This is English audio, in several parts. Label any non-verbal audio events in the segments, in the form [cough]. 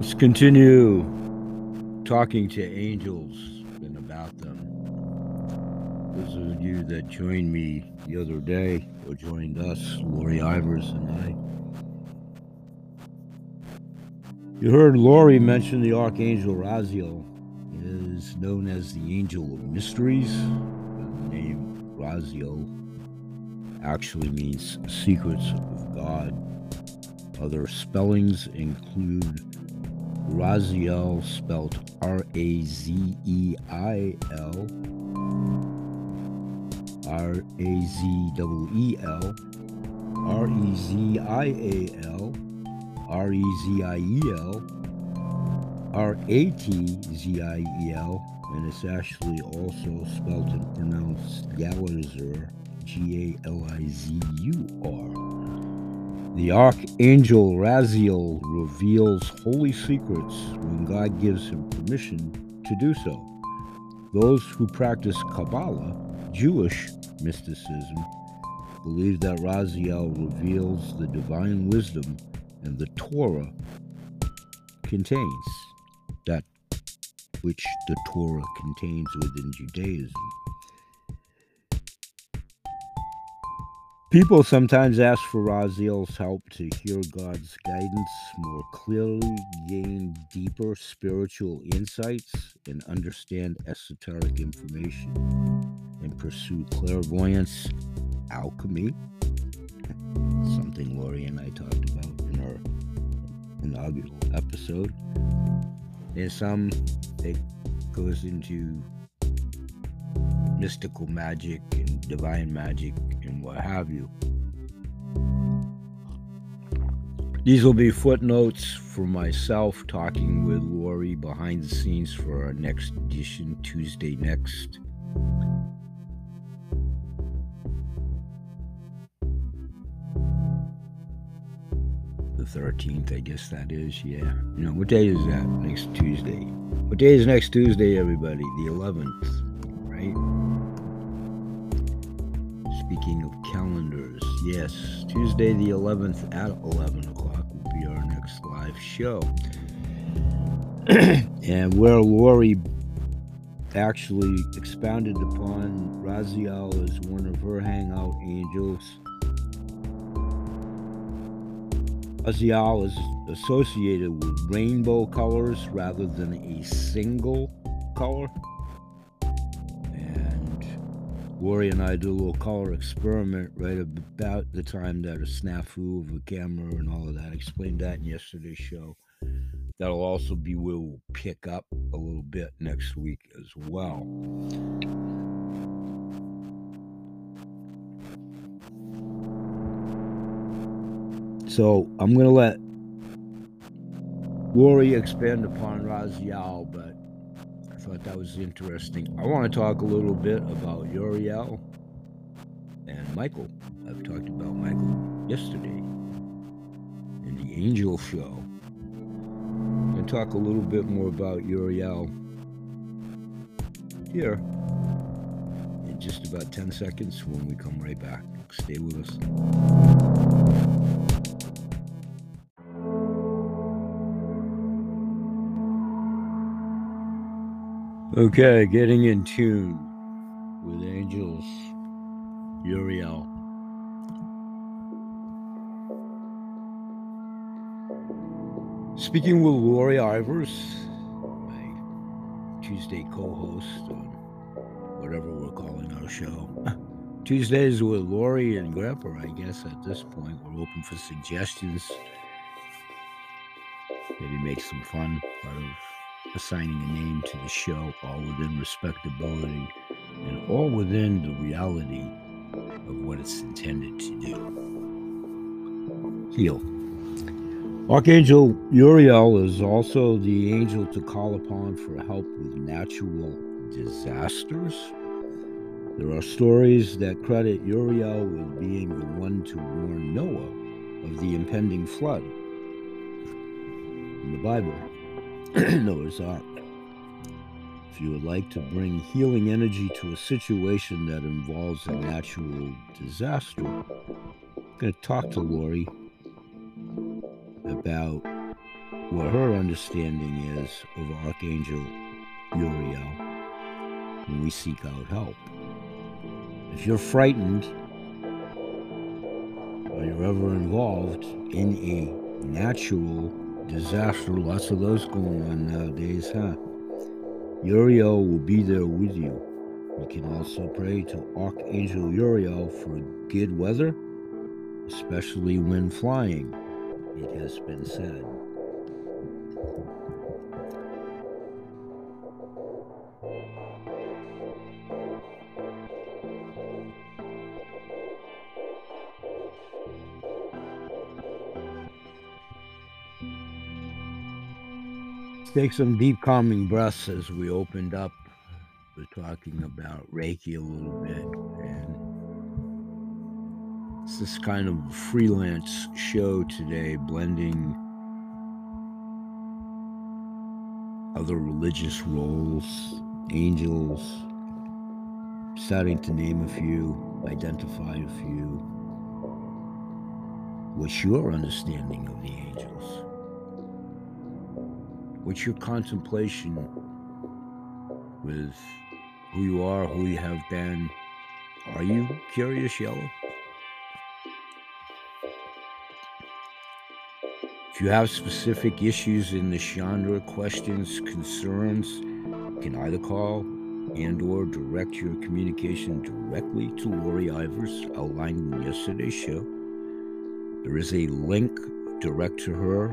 Let's continue talking to angels and about them. Those of you that joined me the other day or joined us, Lori Ivers and I. You heard Lori mention the Archangel Raziel is known as the Angel of Mysteries. The name Raziel actually means secrets of God. Other spellings include Raziel, spelled R A Z E I L, R A Z E L, R E Z I A L, R E Z I E L, R A T Z I E L, and it's actually also spelled and pronounced Galizur, G A L I Z U R. The Archangel Raziel reveals holy secrets when God gives him permission to do so. Those who practice Kabbalah, Jewish mysticism, believe that Raziel reveals the divine wisdom and the Torah contains, that which the Torah contains within Judaism. People sometimes ask for Raziel's help to hear God's guidance more clearly, gain deeper spiritual insights, and understand esoteric information, and pursue clairvoyance, alchemy, [laughs] something Lori and I talked about in our inaugural episode. And some, it goes into mystical magic and divine magic and what have you. These will be footnotes for myself talking with Lori behind the scenes for our next edition, Tuesday next. The 13th, I guess that is, yeah. You know, what day is that? Next Tuesday. What day is next Tuesday, everybody? The 11th, right? Speaking of calendars, yes, Tuesday the 11th at 11 o'clock will be our next live show. [clears throat] and where Lori actually expounded upon Raziel as one of her hangout angels. Raziel is associated with rainbow colors rather than a single color. Lori and I did a little color experiment right about the time that a snafu of a camera and all of that. I explained that in yesterday's show. That'll also be where we'll pick up a little bit next week as well. So I'm going to let Lori expand upon Raziel, but thought that was interesting. I want to talk a little bit about Uriel and Michael. I've talked about Michael yesterday in the Angel Show. To talk a little bit more about Uriel here in just about 10 seconds when we come right back. Stay with us. Okay, getting in tune with angels, Uriel. Speaking with Lori Ivers, my Tuesday co host on whatever we're calling our show. [laughs] Tuesdays with Lori and Grepper, I guess at this point. We're open for suggestions. Maybe make some fun out of assigning a name to the show, all within respectability and all within the reality of what it's intended to do. Heal. Archangel Uriel is also the angel to call upon for help with natural disasters. There are stories that credit Uriel with being the one to warn Noah of the impending flood. In the Bible, [clears throat] Noah's Ark. If you would like to bring healing energy to a situation that involves a natural disaster, I'm going to talk to Lori about what her understanding is of Archangel Uriel when we seek out help. If you're frightened or you're ever involved in a natural disaster, lots of those going on nowadays, huh? Uriel will be there with you. You can also pray to Archangel Uriel for good weather, especially when flying, it has been said. Take some deep calming breaths as we opened up. We're talking about Reiki a little bit, and it's this kind of freelance show today, blending other religious roles, angels, starting to name a few, identify a few. What's your understanding of the angels? What's your contemplation with who you are, who you have been? Are you curious, Yellow? If you have specific issues in the genre, questions, concerns, you can either call and or direct your communication directly to Lori Ivers, outlined in yesterday's show. There is a link direct to her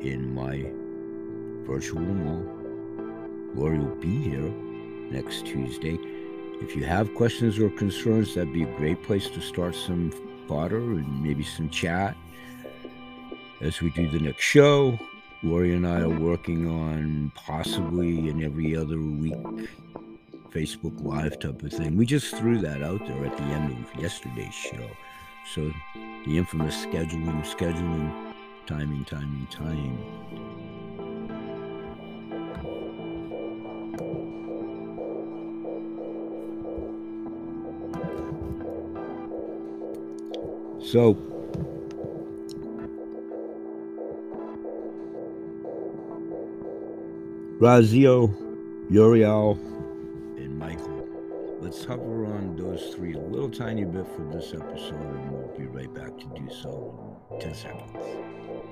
in my virtual mall. Lori will be here next Tuesday. If you have questions or concerns, that'd be a great place to start some fodder and maybe some chat as we do the next show. Lori and I are working on possibly an every other week Facebook Live type of thing. We just threw that out there at the end of yesterday's show. So the infamous scheduling, scheduling, timing, timing, timing. So, Raziel, Uriel, and Michael. Let's hover on those three a little tiny bit for this episode, and we'll be right back to do so in 10 seconds.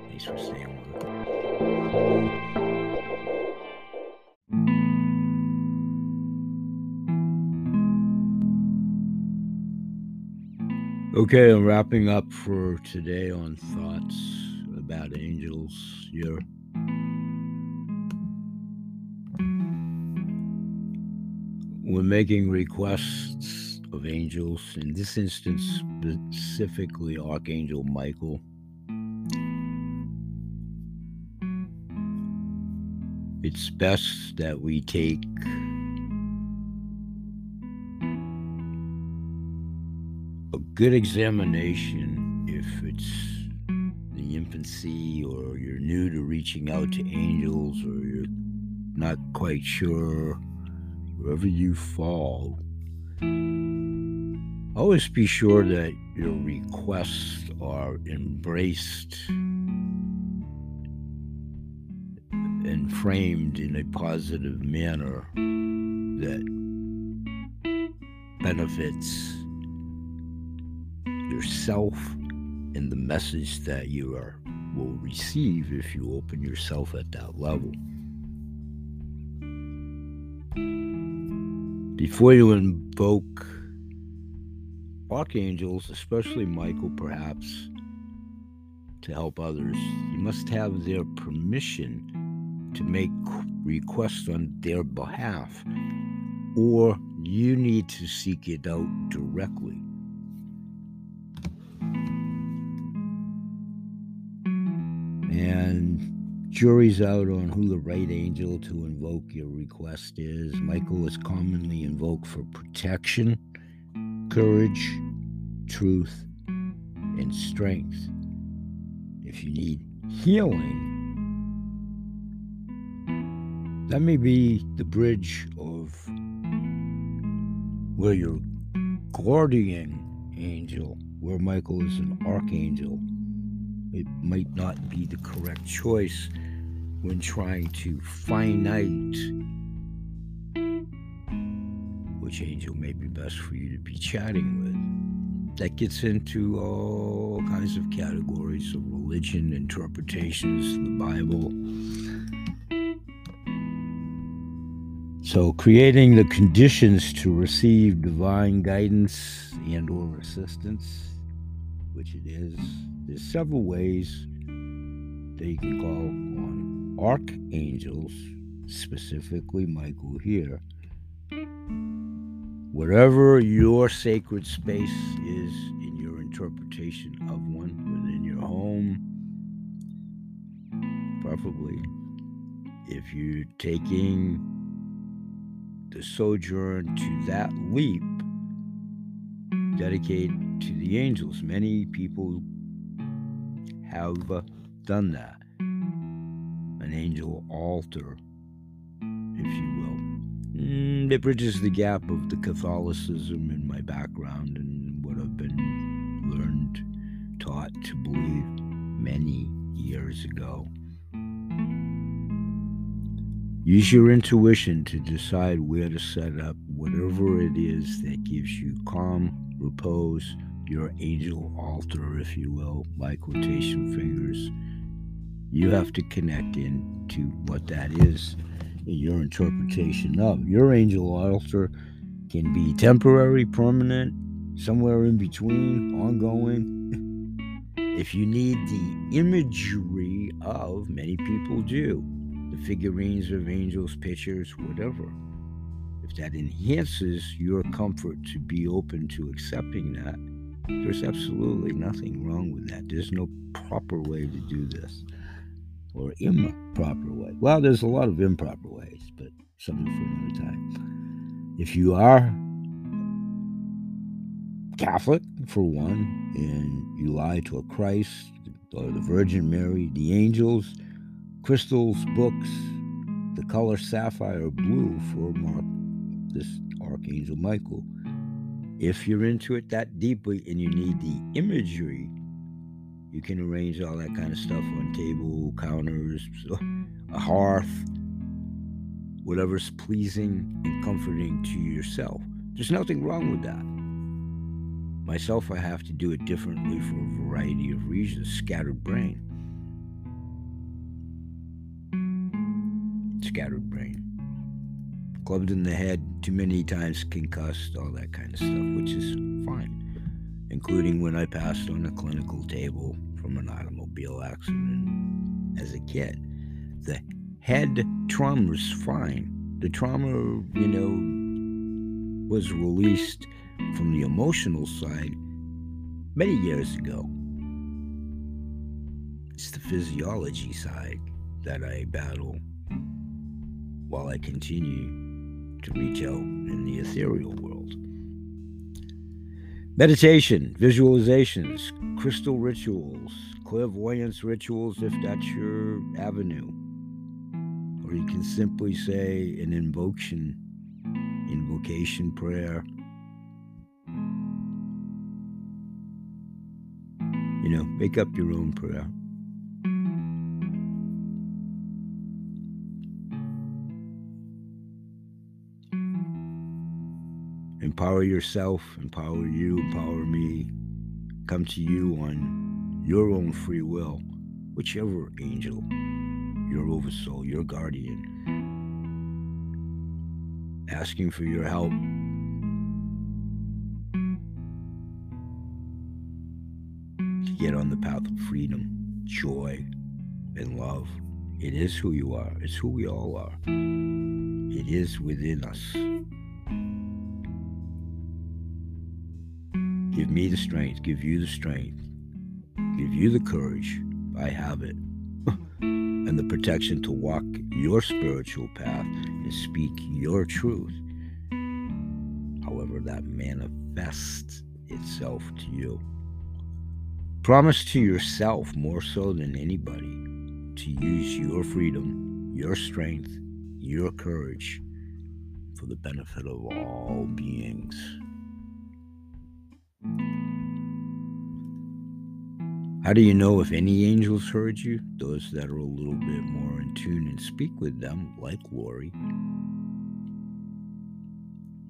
Thanks for staying with us. Okay, I'm wrapping up for today on thoughts about angels. You're we're making requests of angels, in this instance, specifically Archangel Michael. It's best that we take good examination if it's the infancy or you're new to reaching out to angels or you're not quite sure. Wherever you fall always be sure that your requests are embraced and framed in a positive manner that benefits yourself and the message that you are will receive if you open yourself at that level. Before you invoke archangels, especially Michael, perhaps, to help others, you must have their permission to make requests on their behalf, or you need to seek it out directly. And jury's out on who the right angel to invoke your request is. Michael is commonly invoked for protection, courage, truth, and strength. If you need healing, that may be the bridge of where your guardian angel where Michael is an archangel. It might not be the correct choice when trying to finite which angel may be best for you to be chatting with. That gets into all kinds of categories of religion, interpretations, the Bible. So creating the conditions to receive divine guidance and or assistance, which it is, there's several ways that you can call on archangels, specifically Michael here. Whatever your sacred space is in your interpretation of one within your home, preferably if you're taking the sojourn to that leap dedicate to the angels. Many people have done that. An angel altar, if you will. Mm, it bridges the gap of the Catholicism in my background and what I've been learned, taught to believe many years ago. Use your intuition to decide where to set up whatever it is that gives you calm, repose, your angel altar, if you will, by quotation fingers. You have to connect in to what that is in your interpretation of. Your angel altar can be temporary, permanent, somewhere in between, ongoing. if you need the imagery of, many people do the figurines of angels, pictures, whatever. If that enhances your comfort to be open to accepting that, there's absolutely nothing wrong with that. There's no proper way to do this or improper way. Well, there's a lot of improper ways, but something for another time. If you are Catholic, for one, and you lie to a Christ or the Virgin Mary, the angels, crystals, books, the color sapphire blue for Mark, this Archangel Michael. If you're into it that deeply and you need the imagery, you can arrange all that kind of stuff on table, counters, a hearth, whatever's pleasing and comforting to yourself. There's nothing wrong with that. Myself, I have to do it differently for a variety of reasons, scattered brain. scattered brain. Clubbed in the head, too many times concussed, all that kind of stuff, which is fine, including when I passed on a clinical table from an automobile accident as a kid. The head trauma was fine. The trauma, you know, was released from the emotional side many years ago. It's the physiology side that I battle while I continue to reach out in the ethereal world. Meditation, visualizations, crystal rituals, clairvoyance rituals, if that's your avenue. Or you can simply say an invocation, invocation prayer. You know, make up your own prayer. Empower yourself, empower you, empower me. Come to you on your own free will, whichever angel, your oversoul, your guardian, asking for your help. To get on the path of freedom, joy, and love. It is who you are. It's who we all are. It is within us. Give me the strength, give you the strength, give you the courage. I have it. [laughs] and the protection to walk your spiritual path and speak your truth. However, that manifests itself to you. Promise to yourself more so than anybody to use your freedom, your strength, your courage for the benefit of all beings. How do you know if any angels heard you? Those that are a little bit more in tune and speak with them, like Lori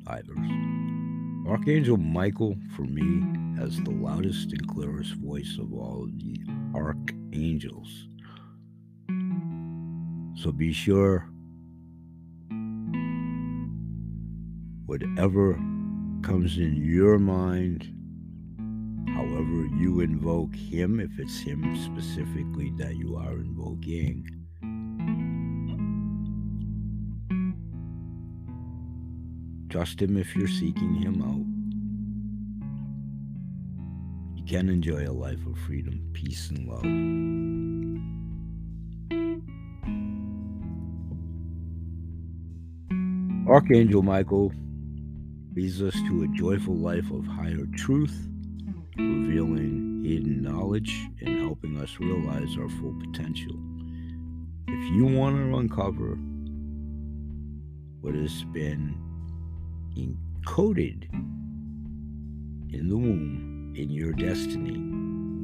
Ivers. Archangel Michael, for me, has the loudest and clearest voice of all the archangels. So be sure, whatever comes in your mind, however you invoke him, if it's him specifically that you are invoking, trust him if you're seeking him out. You can enjoy a life of freedom, peace, and love. Archangel Michael leads us to a joyful life of higher truth revealing hidden knowledge and helping us realize our full potential. If you want to uncover what has been encoded in the womb in your destiny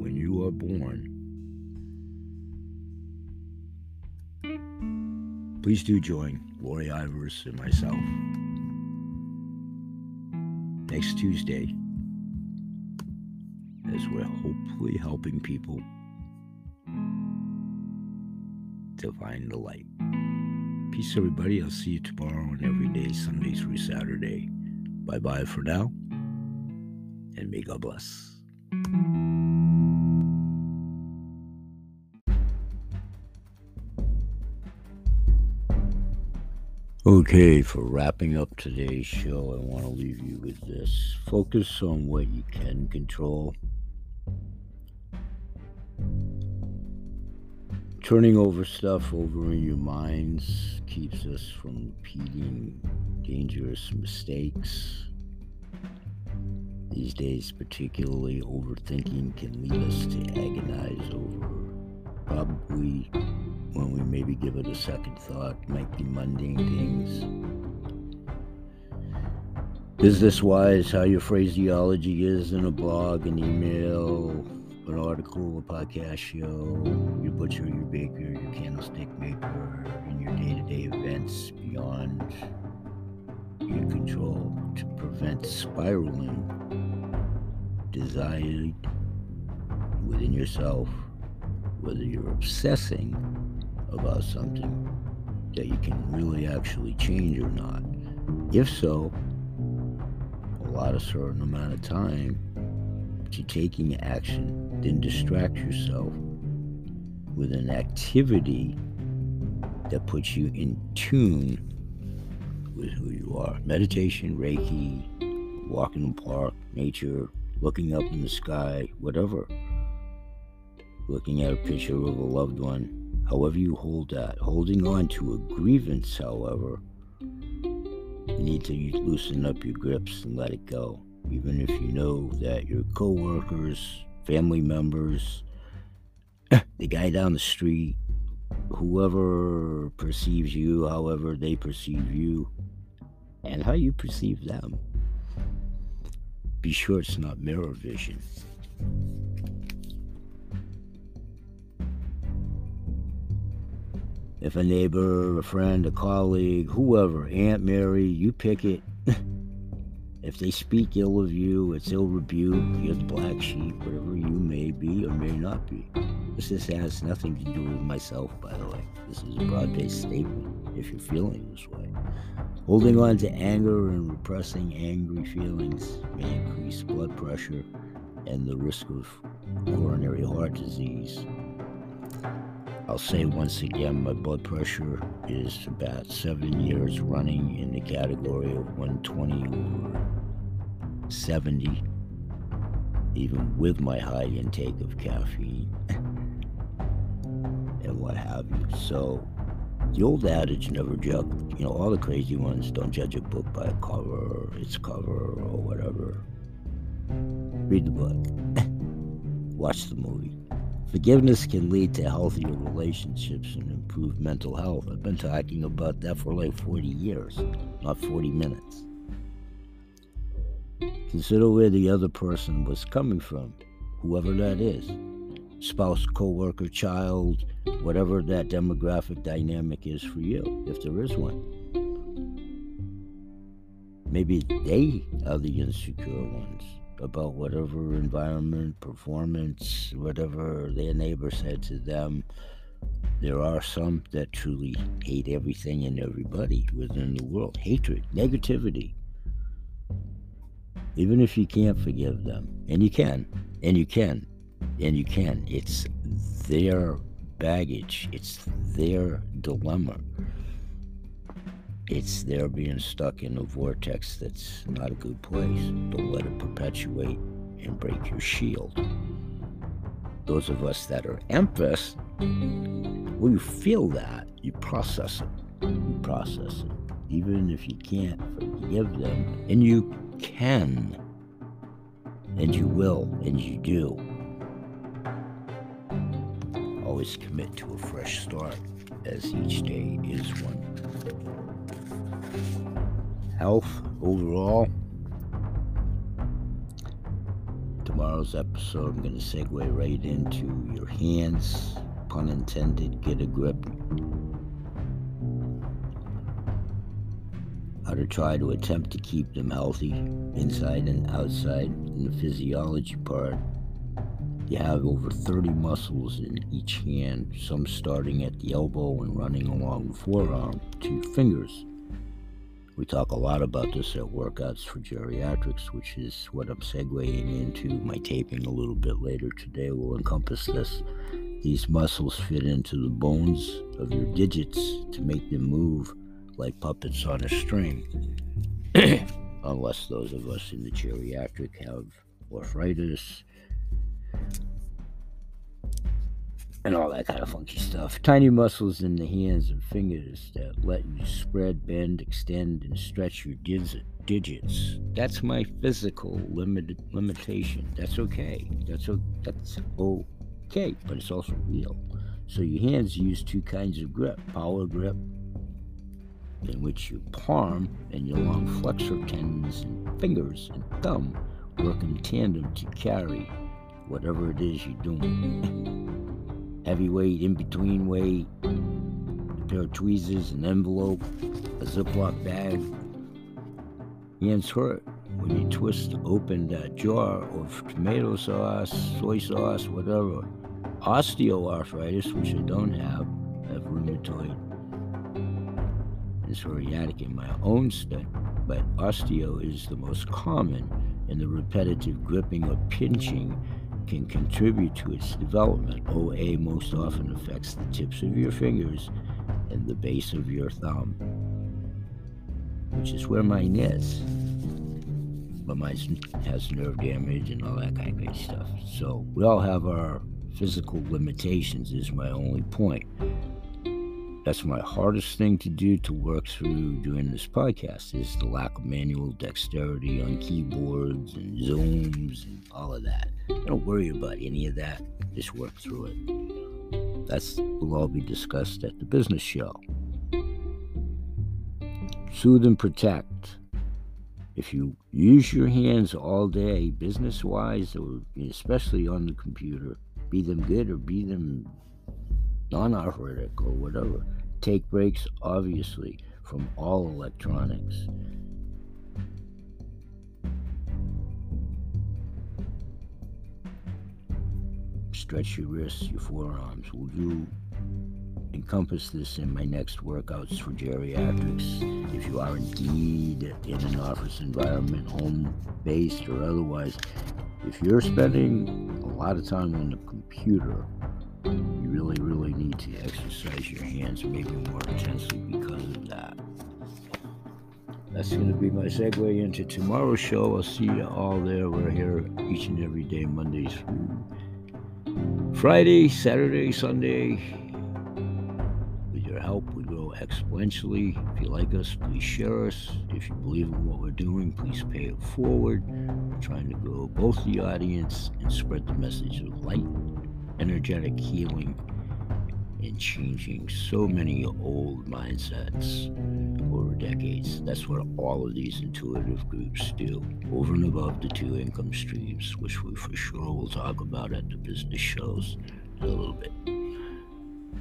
when you are born, please do join Lori Ivers and myself next Tuesday as we're hopefully helping people to find the light. Peace, everybody. I'll see you tomorrow and every day, Sunday through Saturday. Bye bye for now, and may God bless. Okay, for wrapping up today's show, I want to leave you with this. Focus on what you can control turning over stuff over in your minds keeps us from repeating dangerous mistakes. These days, particularly, overthinking can lead us to agonize over probably when we maybe give it a second thought, might be mundane things. Business wise, how your phraseology is in a blog, an email, an article, a podcast show, your butcher, your baker, your candlestick maker, and your day to day events beyond your control to prevent spiraling desire within yourself, whether you're obsessing about something that you can really actually change or not. If so, a lot of certain amount of time to taking action, then distract yourself with an activity that puts you in tune with who you are. Meditation, Reiki, walking in the park, nature, looking up in the sky, whatever. Looking at a picture of a loved one, however you hold that. Holding on to a grievance, however, you need to loosen up your grips and let it go even if you know that your coworkers, family members, [clears throat] the guy down the street, whoever perceives you, however they perceive you, and how you perceive them. Be sure it's not mirror vision. If a neighbor, a friend, a colleague, whoever, Aunt Mary, you pick it. [laughs] If they speak ill of you, it's ill rebuke, you're the black sheep, whatever you may be or may not be. This has nothing to do with myself, by the way. This is a broad based statement if you're feeling this way. Holding on to anger and repressing angry feelings may increase blood pressure and the risk of coronary heart disease. I'll say once again, my blood pressure is about seven years running in the category of 120 over 70, even with my high intake of caffeine [laughs] and what have you. So, the old adage never judge, you know, all the crazy ones don't judge a book by a cover or its cover or whatever. Read the book, [laughs] watch the movie. Forgiveness can lead to healthier relationships and improved mental health. I've been talking about that for like 40 years, not 40 minutes. Consider where the other person was coming from, whoever that is. spouse, co-worker, child, whatever that demographic dynamic is for you, if there is one. Maybe they are the insecure ones about whatever environment, performance, whatever their neighbor said to them. There are some that truly hate everything and everybody within the world. Hatred, negativity. Even if you can't forgive them, and you can, and you can, and you can, it's their baggage, it's their dilemma. It's their being stuck in a vortex that's not a good place. Don't let it perpetuate and break your shield. Those of us that are empaths, when you feel that, you process it. You process it. Even if you can't forgive them, and you can, and you will, and you do. Always commit to a fresh start, as each day is one. Health overall. Tomorrow's episode, I'm going to segue right into your hands, pun intended, get a grip. How to try to attempt to keep them healthy inside and outside. In the physiology part, you have over 30 muscles in each hand, some starting at the elbow and running along the forearm to fingers. We talk a lot about this at Workouts for Geriatrics, which is what I'm segueing into. My taping a little bit later today will encompass this. These muscles fit into the bones of your digits to make them move like puppets on a string. [clears throat] Unless those of us in the geriatric have arthritis, and all that kind of funky stuff. Tiny muscles in the hands and fingers that let you spread, bend, extend, and stretch your digits. That's my physical limited limitation. That's okay. That's o- that's okay, but it's also real. So your hands use two kinds of grip: power grip, in which your palm and your long flexor tendons and fingers and thumb work in tandem to carry whatever it is you're doing. [laughs] Heavyweight, in between weight, a pair of tweezers, an envelope, a Ziploc bag. Hands hurt when you twist open that jar of tomato sauce, soy sauce, whatever. Osteoarthritis, which I don't have, I have rheumatoid and psoriatic in my own study, but osteo is the most common, in the repetitive gripping or pinching can contribute to its development. OA most often affects the tips of your fingers and the base of your thumb, which is where mine is. But mine has nerve damage and all that kind of great stuff. So we all have our physical limitations, is my only point. That's my hardest thing to do to work through doing this podcast is the lack of manual dexterity on keyboards and zooms and all of that. Don't worry about any of that. Just work through it. That's will all be discussed at the business show. Soothe and protect. If you use your hands all day, business wise, or especially on the computer, be them good or be them non arthritic or whatever, take breaks, obviously, from all electronics. Stretch your wrists, your forearms. We'll you encompass this in my next workouts for geriatrics. If you are indeed in an office environment, home based or otherwise, if you're spending a lot of time on the computer, you really, really need to exercise your hands maybe more intensely because of that. That's going to be my segue into tomorrow's show. I'll see you all there. We're here each and every day, Mondays through Friday, Saturday, Sunday. With your help, we grow exponentially. If you like us, please share us. If you believe in what we're doing, please pay it forward. We're trying to grow both the audience and spread the message of light energetic healing and changing so many old mindsets over decades. That's what all of these intuitive groups do, over and above the two income streams, which we for sure will talk about at the business shows in a little bit.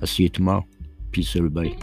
I'll see you tomorrow. Peace, everybody.